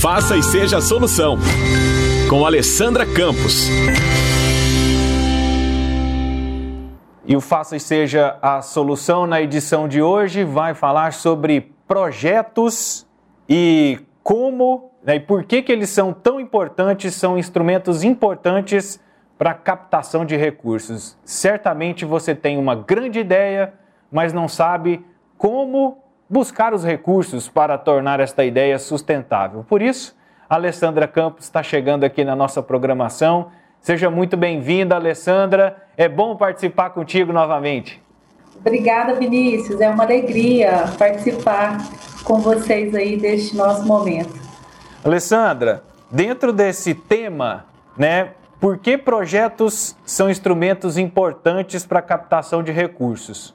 Faça e seja a solução. Com Alessandra Campos. E o Faça e Seja a Solução na edição de hoje vai falar sobre projetos e como né, e por que, que eles são tão importantes, são instrumentos importantes para captação de recursos. Certamente você tem uma grande ideia, mas não sabe como buscar os recursos para tornar esta ideia sustentável. Por isso, a Alessandra Campos está chegando aqui na nossa programação Seja muito bem-vinda, Alessandra. É bom participar contigo novamente. Obrigada, Vinícius. É uma alegria participar com vocês aí deste nosso momento. Alessandra, dentro desse tema, né, por que projetos são instrumentos importantes para a captação de recursos?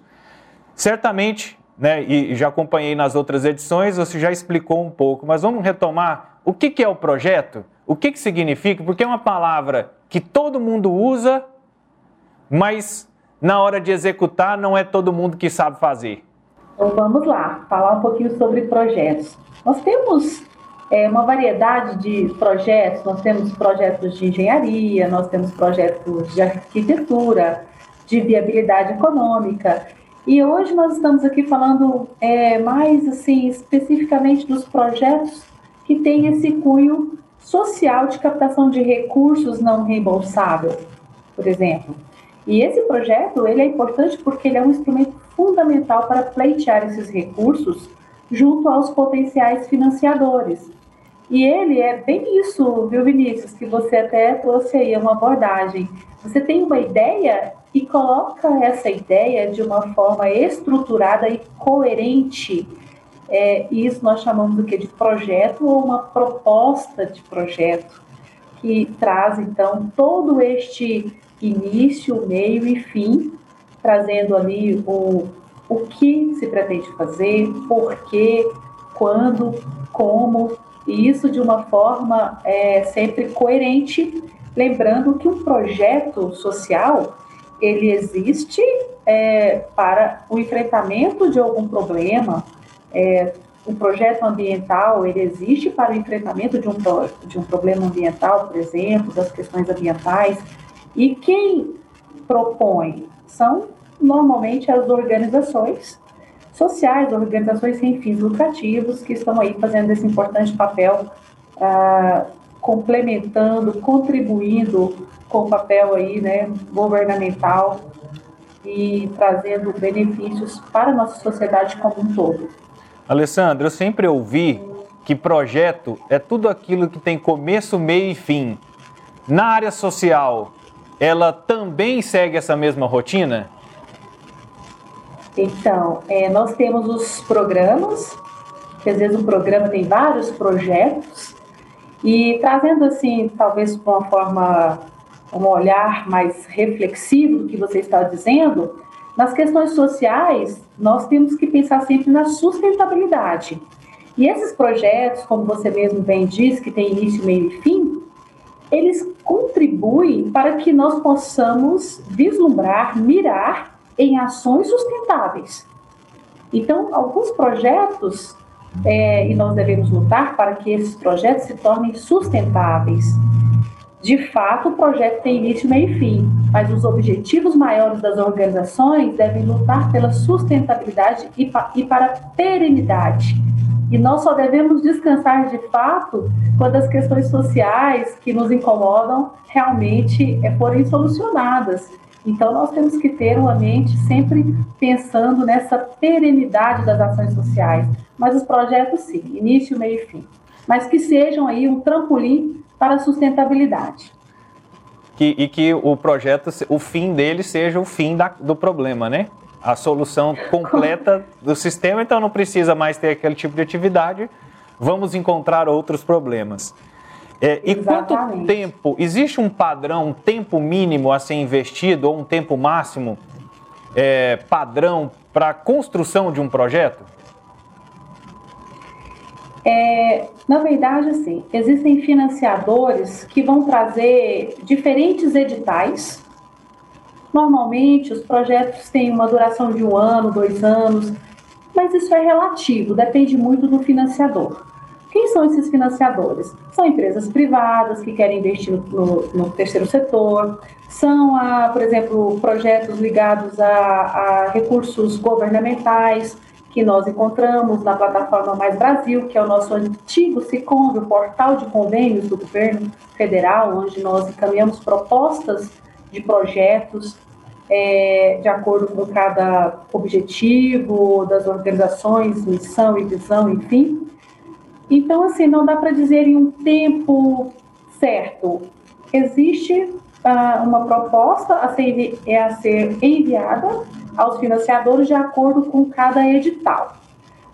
Certamente, né, e já acompanhei nas outras edições, você já explicou um pouco, mas vamos retomar o que, que é o projeto? O que, que significa? Porque é uma palavra que todo mundo usa, mas na hora de executar não é todo mundo que sabe fazer. Então vamos lá, falar um pouquinho sobre projetos. Nós temos é, uma variedade de projetos, nós temos projetos de engenharia, nós temos projetos de arquitetura, de viabilidade econômica. E hoje nós estamos aqui falando é, mais assim especificamente dos projetos que têm esse cunho social de captação de recursos não reembolsável, por exemplo. E esse projeto ele é importante porque ele é um instrumento fundamental para pleitear esses recursos junto aos potenciais financiadores. E ele é bem isso, viu, Vinícius, que você até trouxe aí uma abordagem. Você tem uma ideia e coloca essa ideia de uma forma estruturada e coerente. É, isso nós chamamos do que de projeto ou uma proposta de projeto que traz então todo este início, meio e fim, trazendo ali o, o que se pretende fazer, por quê, quando, como, e isso de uma forma é, sempre coerente, lembrando que um projeto social ele existe é, para o enfrentamento de algum problema, é, o projeto ambiental ele existe para o enfrentamento de um, de um problema ambiental, por exemplo, das questões ambientais, e quem propõe são normalmente as organizações sociais, organizações sem fins lucrativos, que estão aí fazendo esse importante papel, ah, complementando, contribuindo com o papel aí, né, governamental e trazendo benefícios para a nossa sociedade como um todo. Alessandro, eu sempre ouvi que projeto é tudo aquilo que tem começo, meio e fim. Na área social, ela também segue essa mesma rotina? Então, é, nós temos os programas, que às vezes o programa tem vários projetos, e trazendo assim, talvez com uma forma, um olhar mais reflexivo do que você está dizendo, nas questões sociais, nós temos que pensar sempre na sustentabilidade. E esses projetos, como você mesmo bem diz, que tem início, meio e fim, eles contribuem para que nós possamos vislumbrar, mirar em ações sustentáveis. Então, alguns projetos, é, e nós devemos lutar para que esses projetos se tornem sustentáveis. De fato, o projeto tem início, meio e fim, mas os objetivos maiores das organizações devem lutar pela sustentabilidade e, pa e para a perenidade. E nós só devemos descansar de fato quando as questões sociais que nos incomodam realmente é, forem solucionadas. Então, nós temos que ter uma mente sempre pensando nessa perenidade das ações sociais. Mas os projetos, sim, início, meio e fim. Mas que sejam aí um trampolim para a sustentabilidade. Que, e que o projeto, o fim dele seja o fim da, do problema, né? A solução completa do sistema, então não precisa mais ter aquele tipo de atividade, vamos encontrar outros problemas. É, e quanto tempo? Existe um padrão, um tempo mínimo a ser investido ou um tempo máximo é, padrão para a construção de um projeto? É, na verdade, assim, existem financiadores que vão trazer diferentes editais. Normalmente, os projetos têm uma duração de um ano, dois anos, mas isso é relativo, depende muito do financiador. Quem são esses financiadores? São empresas privadas que querem investir no, no terceiro setor, são, a, por exemplo, projetos ligados a, a recursos governamentais, que nós encontramos na plataforma Mais Brasil, que é o nosso antigo SICOM, o portal de convênios do governo federal, onde nós encaminhamos propostas de projetos é, de acordo com cada objetivo das organizações, missão e visão, enfim. Então, assim, não dá para dizer em um tempo certo. Existe uh, uma proposta a ser, é a ser enviada aos financiadores de acordo com cada edital.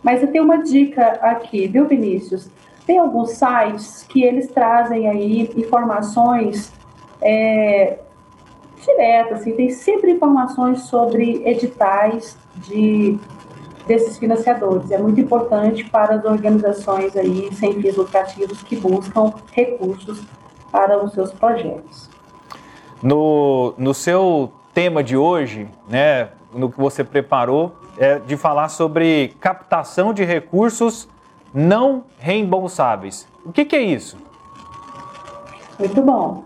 Mas eu tenho uma dica aqui, viu, Vinícius? Tem alguns sites que eles trazem aí informações é, diretas, assim, tem sempre informações sobre editais de desses financiadores. É muito importante para as organizações aí sem fins lucrativos que buscam recursos para os seus projetos. No, no seu tema de hoje, né, no que você preparou, é de falar sobre captação de recursos não reembolsáveis. O que, que é isso? Muito bom.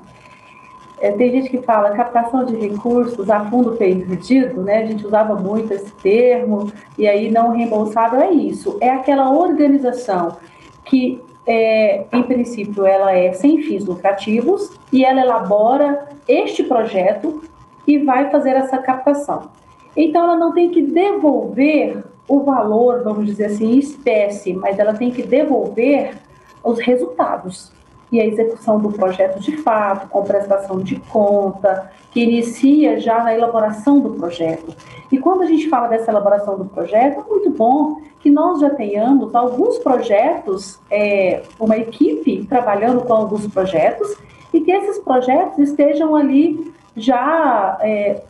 É, tem gente que fala captação de recursos a fundo perdido, né? A gente usava muito esse termo, e aí não reembolsável é isso. É aquela organização que, é, em princípio, ela é sem fins lucrativos e ela elabora este projeto e vai fazer essa captação. Então, ela não tem que devolver o valor, vamos dizer assim, espécie, mas ela tem que devolver os resultados e a execução do projeto de fato, com prestação de conta, que inicia já na elaboração do projeto. E quando a gente fala dessa elaboração do projeto, é muito bom que nós já tenhamos alguns projetos, é, uma equipe trabalhando com alguns projetos, e que esses projetos estejam ali já é,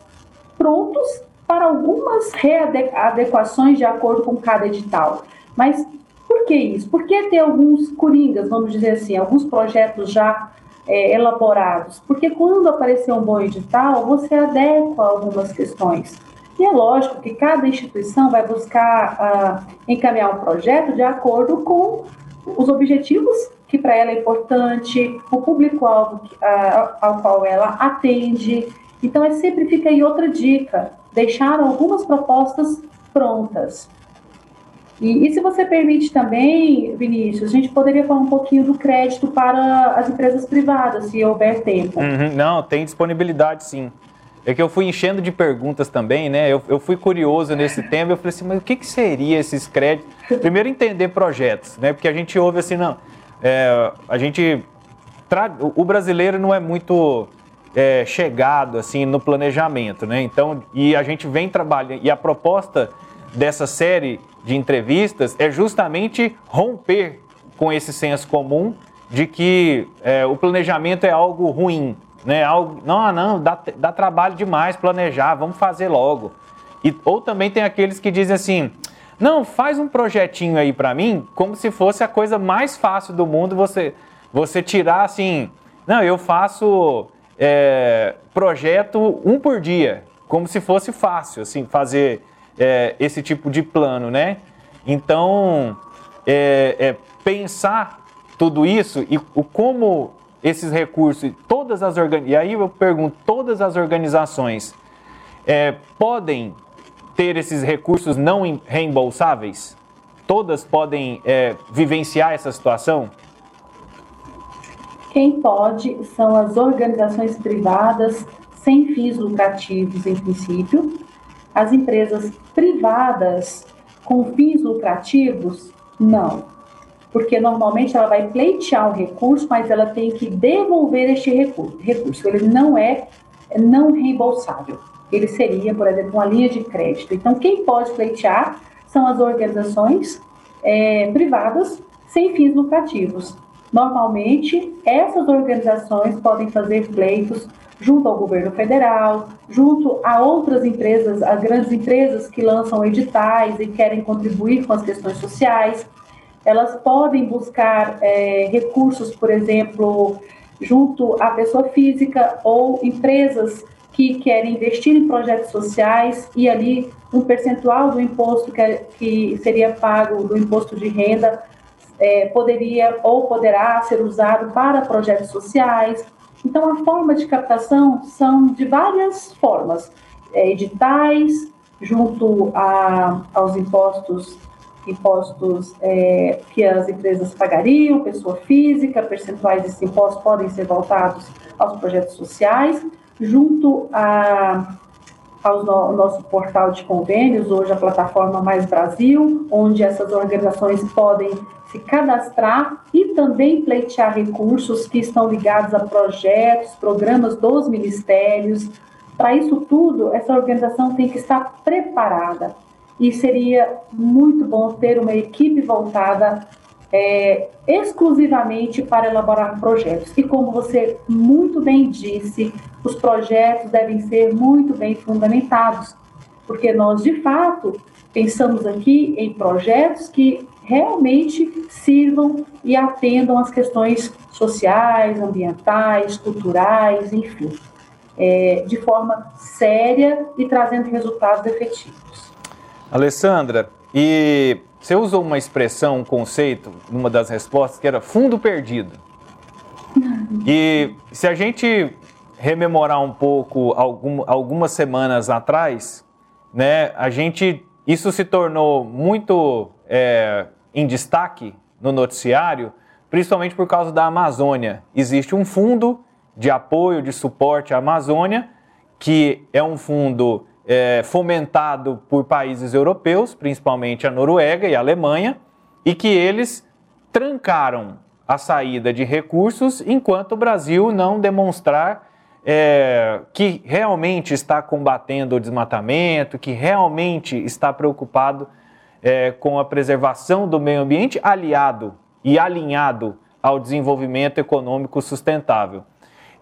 prontos para algumas readequações de acordo com cada edital. Mas por que isso? Por que ter alguns coringas, vamos dizer assim, alguns projetos já é, elaborados? Porque quando aparecer um bom edital, você adequa algumas questões. E é lógico que cada instituição vai buscar ah, encaminhar um projeto de acordo com os objetivos que para ela é importante, o público-alvo ah, ao qual ela atende. Então, é sempre fica aí outra dica: deixar algumas propostas prontas. E, e, se você permite também, Vinícius, a gente poderia falar um pouquinho do crédito para as empresas privadas, se houver tempo. Uhum, não, tem disponibilidade sim. É que eu fui enchendo de perguntas também, né? Eu, eu fui curioso nesse tema, eu falei assim, mas o que, que seria esses créditos? Primeiro entender projetos, né? Porque a gente ouve assim, não, é, a gente... Tra... O brasileiro não é muito é, chegado assim no planejamento, né? Então, e a gente vem trabalhando, e a proposta dessa série de entrevistas é justamente romper com esse senso comum de que é, o planejamento é algo ruim, né? Algo, não, ah, não, dá, dá trabalho demais planejar, vamos fazer logo. E, ou também tem aqueles que dizem assim, não, faz um projetinho aí para mim, como se fosse a coisa mais fácil do mundo você, você tirar assim, não, eu faço é, projeto um por dia, como se fosse fácil, assim, fazer é, esse tipo de plano, né? Então, é, é, pensar tudo isso e o como esses recursos, todas as e aí eu pergunto, todas as organizações é, podem ter esses recursos não reembolsáveis? Todas podem é, vivenciar essa situação? Quem pode são as organizações privadas sem fins lucrativos, em princípio, as empresas privadas com fins lucrativos, não. Porque normalmente ela vai pleitear o recurso, mas ela tem que devolver este recurso. Ele não é não reembolsável. Ele seria, por exemplo, uma linha de crédito. Então, quem pode pleitear são as organizações é, privadas sem fins lucrativos. Normalmente, essas organizações podem fazer pleitos junto ao governo federal, junto a outras empresas, as grandes empresas que lançam editais e querem contribuir com as questões sociais. Elas podem buscar é, recursos, por exemplo, junto à pessoa física ou empresas que querem investir em projetos sociais e ali um percentual do imposto que, que seria pago do imposto de renda é, poderia ou poderá ser usado para projetos sociais. Então, a forma de captação são de várias formas: é, editais, junto a, aos impostos impostos é, que as empresas pagariam, pessoa física, percentuais desses impostos podem ser voltados aos projetos sociais, junto a, ao no, nosso portal de convênios, hoje a plataforma Mais Brasil, onde essas organizações podem se cadastrar e também pleitear recursos que estão ligados a projetos, programas dos ministérios. Para isso tudo, essa organização tem que estar preparada e seria muito bom ter uma equipe voltada é, exclusivamente para elaborar projetos. E como você muito bem disse, os projetos devem ser muito bem fundamentados, porque nós, de fato, pensamos aqui em projetos que realmente sirvam e atendam às questões sociais, ambientais, culturais, enfim, é, de forma séria e trazendo resultados efetivos. Alessandra, e você usou uma expressão, um conceito, numa das respostas, que era fundo perdido. E se a gente rememorar um pouco algum, algumas semanas atrás, né, a gente isso se tornou muito é, em destaque no noticiário, principalmente por causa da Amazônia. Existe um fundo de apoio, de suporte à Amazônia, que é um fundo é, fomentado por países europeus, principalmente a Noruega e a Alemanha, e que eles trancaram a saída de recursos enquanto o Brasil não demonstrar é, que realmente está combatendo o desmatamento, que realmente está preocupado é, com a preservação do meio ambiente, aliado e alinhado ao desenvolvimento econômico sustentável.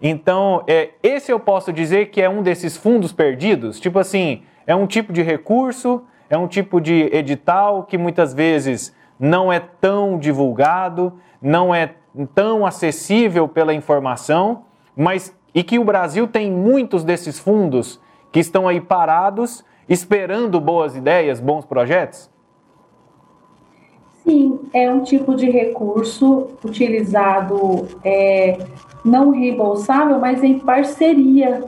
Então, é, esse eu posso dizer que é um desses fundos perdidos, tipo assim, é um tipo de recurso, é um tipo de edital que muitas vezes não é tão divulgado, não é tão acessível pela informação, mas e que o Brasil tem muitos desses fundos que estão aí parados, esperando boas ideias, bons projetos? Sim, é um tipo de recurso utilizado é, não reembolsável, mas em parceria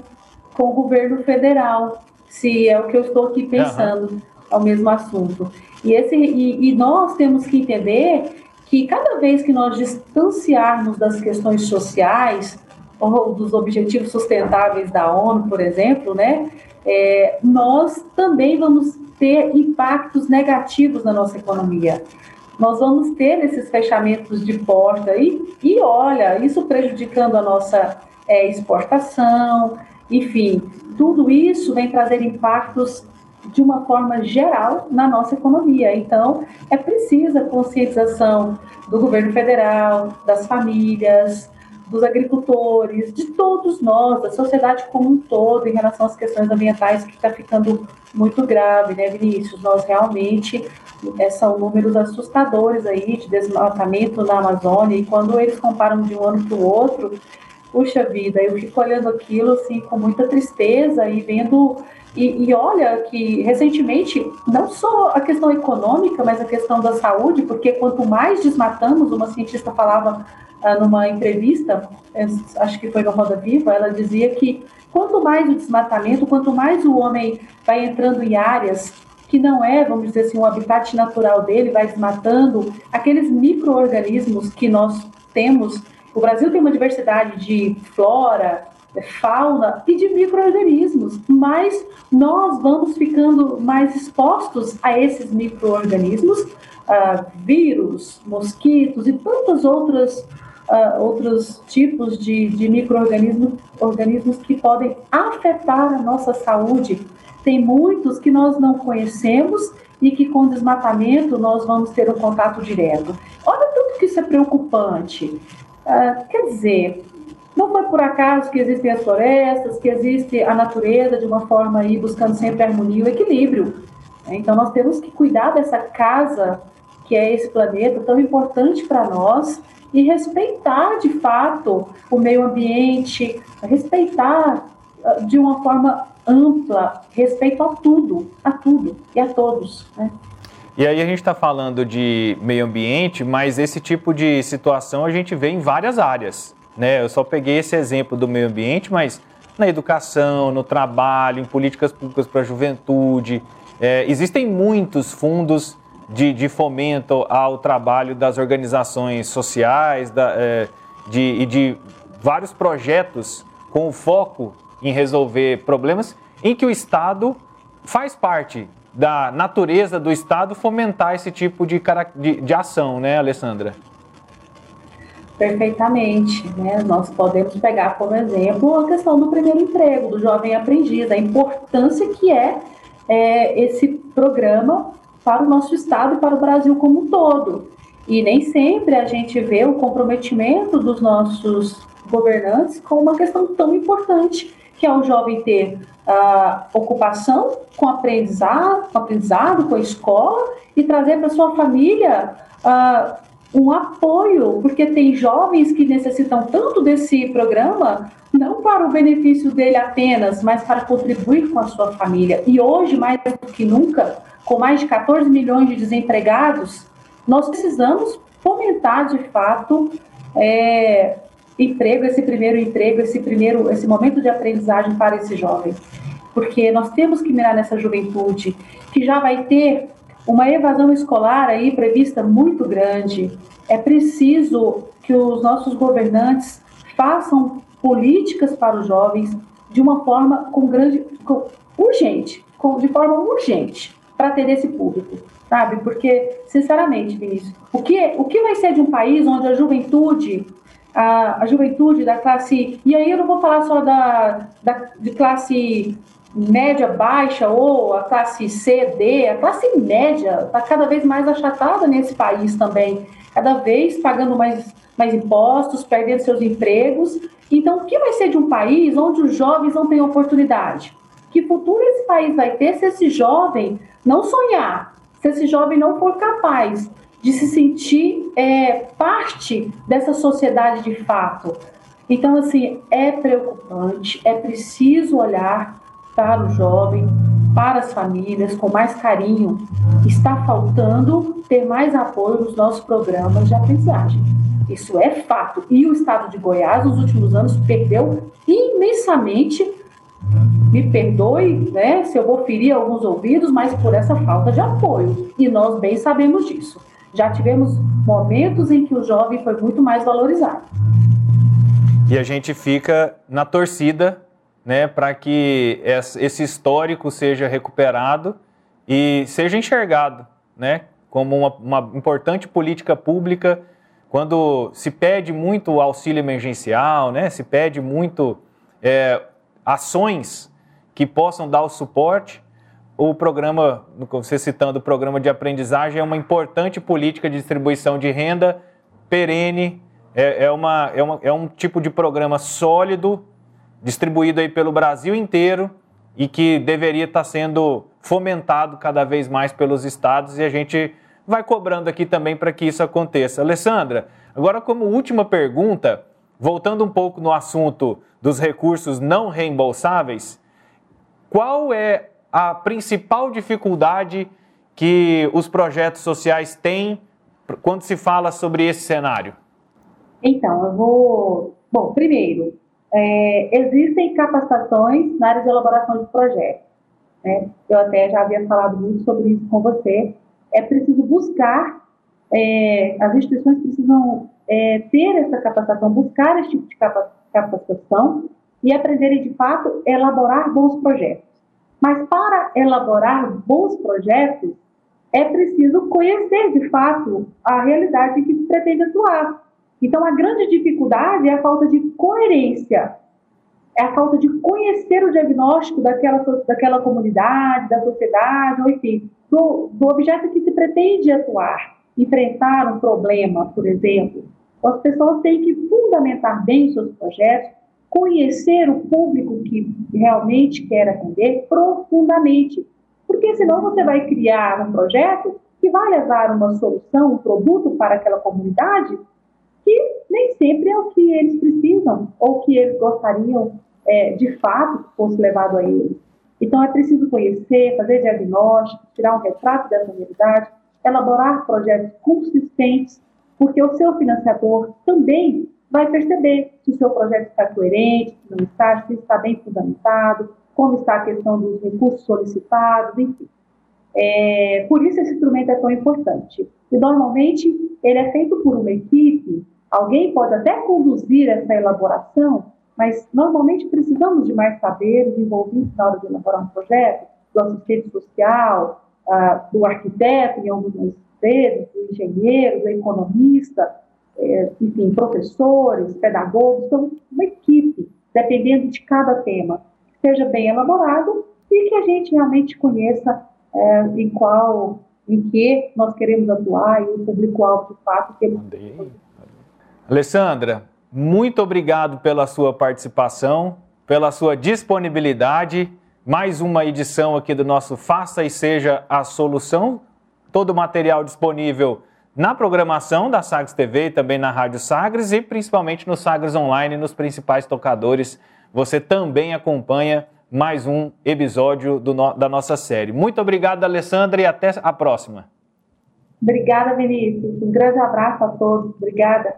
com o governo federal, se é o que eu estou aqui pensando uhum. ao mesmo assunto. E, esse, e, e nós temos que entender que cada vez que nós distanciarmos das questões sociais, dos objetivos sustentáveis da ONU, por exemplo, né, é, nós também vamos ter impactos negativos na nossa economia. Nós vamos ter esses fechamentos de porta aí, e olha, isso prejudicando a nossa é, exportação, enfim, tudo isso vem trazer impactos de uma forma geral na nossa economia. Então, é precisa conscientização do governo federal, das famílias, dos agricultores, de todos nós, da sociedade como um todo, em relação às questões ambientais, que está ficando muito grave, né, Vinícius? Nós realmente é, são números assustadores aí de desmatamento na Amazônia, e quando eles comparam de um ano para o outro, puxa vida, eu fico olhando aquilo assim com muita tristeza e vendo. E, e, olha que recentemente, não só a questão econômica, mas a questão da saúde, porque quanto mais desmatamos, uma cientista falava numa entrevista, acho que foi no Roda Viva, ela dizia que quanto mais o desmatamento, quanto mais o homem vai entrando em áreas que não é, vamos dizer assim, o habitat natural dele, vai desmatando aqueles micro-organismos que nós temos. O Brasil tem uma diversidade de flora, fauna e de micro-organismos, mas nós vamos ficando mais expostos a esses micro-organismos, uh, vírus, mosquitos e tantas outras uh, outros tipos de, de micro-organismos organismos que podem afetar a nossa saúde tem muitos que nós não conhecemos e que com desmatamento nós vamos ter um contato direto. Olha tudo que isso é preocupante. Uh, quer dizer, não foi por acaso que existem as florestas, que existe a natureza de uma forma aí buscando sempre harmonia e equilíbrio. Então nós temos que cuidar dessa casa que é esse planeta tão importante para nós e respeitar de fato o meio ambiente, respeitar ah, de uma forma ampla respeito a tudo, a tudo e a todos. Né? E aí a gente está falando de meio ambiente, mas esse tipo de situação a gente vê em várias áreas. Né? Eu só peguei esse exemplo do meio ambiente, mas na educação, no trabalho, em políticas públicas para a juventude. É, existem muitos fundos de, de, fomento ao trabalho das organizações sociais da, é, de, e de vários projetos com foco em resolver problemas em que o Estado faz parte da natureza do Estado fomentar esse tipo de, de, de ação, né, Alessandra? Perfeitamente. Né? Nós podemos pegar como exemplo a questão do primeiro emprego, do jovem aprendiz, a importância que é, é esse programa para o nosso Estado e para o Brasil como um todo. E nem sempre a gente vê o comprometimento dos nossos governantes com uma questão tão importante, que é o jovem ter uh, ocupação com aprendizado, com aprendizado, com a escola e trazer para sua família uh, um apoio, porque tem jovens que necessitam tanto desse programa, não para o benefício dele apenas, mas para contribuir com a sua família. E hoje, mais do que nunca, com mais de 14 milhões de desempregados, nós precisamos fomentar de fato é, emprego, esse primeiro emprego, esse primeiro, esse momento de aprendizagem para esse jovem, porque nós temos que mirar nessa juventude que já vai ter uma evasão escolar aí prevista muito grande. É preciso que os nossos governantes façam políticas para os jovens de uma forma com grande com, urgente, com, de forma urgente para atender esse público, sabe? Porque sinceramente, Vinícius, o que o que vai ser de um país onde a juventude a, a juventude da classe. E aí eu não vou falar só da, da, de classe média baixa ou a classe C, D, a classe média está cada vez mais achatada nesse país também, cada vez pagando mais, mais impostos, perdendo seus empregos. Então, o que vai ser de um país onde os jovens não têm oportunidade? Que futuro esse país vai ter se esse jovem não sonhar, se esse jovem não for capaz de se sentir é, parte dessa sociedade de fato. Então, assim, é preocupante, é preciso olhar para o jovem, para as famílias com mais carinho. Está faltando ter mais apoio nos nossos programas de aprendizagem. Isso é fato. E o estado de Goiás, nos últimos anos, perdeu imensamente. Me perdoe né, se eu vou ferir alguns ouvidos, mas por essa falta de apoio. E nós bem sabemos disso já tivemos momentos em que o jovem foi muito mais valorizado. E a gente fica na torcida né, para que esse histórico seja recuperado e seja enxergado né, como uma, uma importante política pública quando se pede muito auxílio emergencial, né, se pede muito é, ações que possam dar o suporte, o programa, você citando o programa de aprendizagem, é uma importante política de distribuição de renda perene, é, é, uma, é, uma, é um tipo de programa sólido, distribuído aí pelo Brasil inteiro e que deveria estar sendo fomentado cada vez mais pelos estados e a gente vai cobrando aqui também para que isso aconteça. Alessandra, agora como última pergunta, voltando um pouco no assunto dos recursos não reembolsáveis, qual é a principal dificuldade que os projetos sociais têm quando se fala sobre esse cenário? Então, eu vou. Bom, primeiro, é, existem capacitações na área de elaboração de projetos. Né? Eu até já havia falado muito sobre isso com você. É preciso buscar, é, as instituições precisam é, ter essa capacitação, buscar esse tipo de capacitação e aprenderem, de fato, elaborar bons projetos. Mas para elaborar bons projetos, é preciso conhecer de fato a realidade que se pretende atuar. Então, a grande dificuldade é a falta de coerência, é a falta de conhecer o diagnóstico daquela, daquela comunidade, da sociedade, ou enfim, do, do objeto que se pretende atuar, enfrentar um problema, por exemplo. As pessoas têm que fundamentar bem seus projetos, conhecer o público que realmente quer atender profundamente. Porque senão você vai criar um projeto que vai levar uma solução, um produto para aquela comunidade que nem sempre é o que eles precisam ou que eles gostariam é, de fato que fosse levado a eles. Então é preciso conhecer, fazer diagnóstico, tirar um retrato dessa realidade, elaborar projetos consistentes, porque o seu financiador também vai perceber se o seu projeto está coerente, se não está, se está bem fundamentado, como está a questão dos recursos solicitados, enfim. É, por isso esse instrumento é tão importante. E normalmente ele é feito por uma equipe, alguém pode até conduzir essa elaboração, mas normalmente precisamos de mais saberes envolvidos na hora de elaborar um projeto, do assistente social, ah, do arquiteto, em algumas vezes, do engenheiro, do economista, é, enfim, professores, pedagogos, então uma equipe, dependendo de cada tema, seja bem elaborado e que a gente realmente conheça é, em qual, em que nós queremos atuar e o público-alvo de fato que. Alessandra, muito obrigado pela sua participação, pela sua disponibilidade. Mais uma edição aqui do nosso Faça e Seja a Solução. Todo o material disponível na programação da Sagres TV também na Rádio Sagres e principalmente no Sagres Online, nos principais tocadores. Você também acompanha mais um episódio no, da nossa série. Muito obrigado, Alessandra, e até a próxima. Obrigada, Vinícius. Um grande abraço a todos. Obrigada.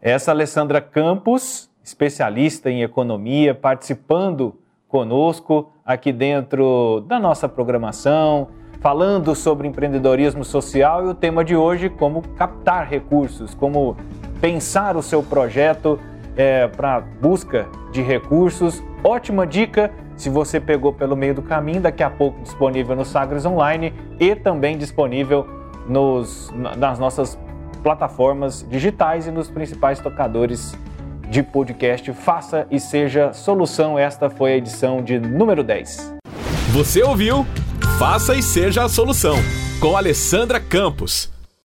Essa Alessandra Campos, especialista em economia, participando conosco aqui dentro da nossa programação, falando sobre empreendedorismo social e o tema de hoje, como captar recursos, como pensar o seu projeto é, para busca de recursos. Ótima dica se você pegou pelo meio do caminho, daqui a pouco disponível no Sagres Online e também disponível nos, nas nossas plataformas digitais e nos principais tocadores de podcast. Faça e seja solução. Esta foi a edição de número 10. Você ouviu? Faça e seja a solução com Alessandra Campos.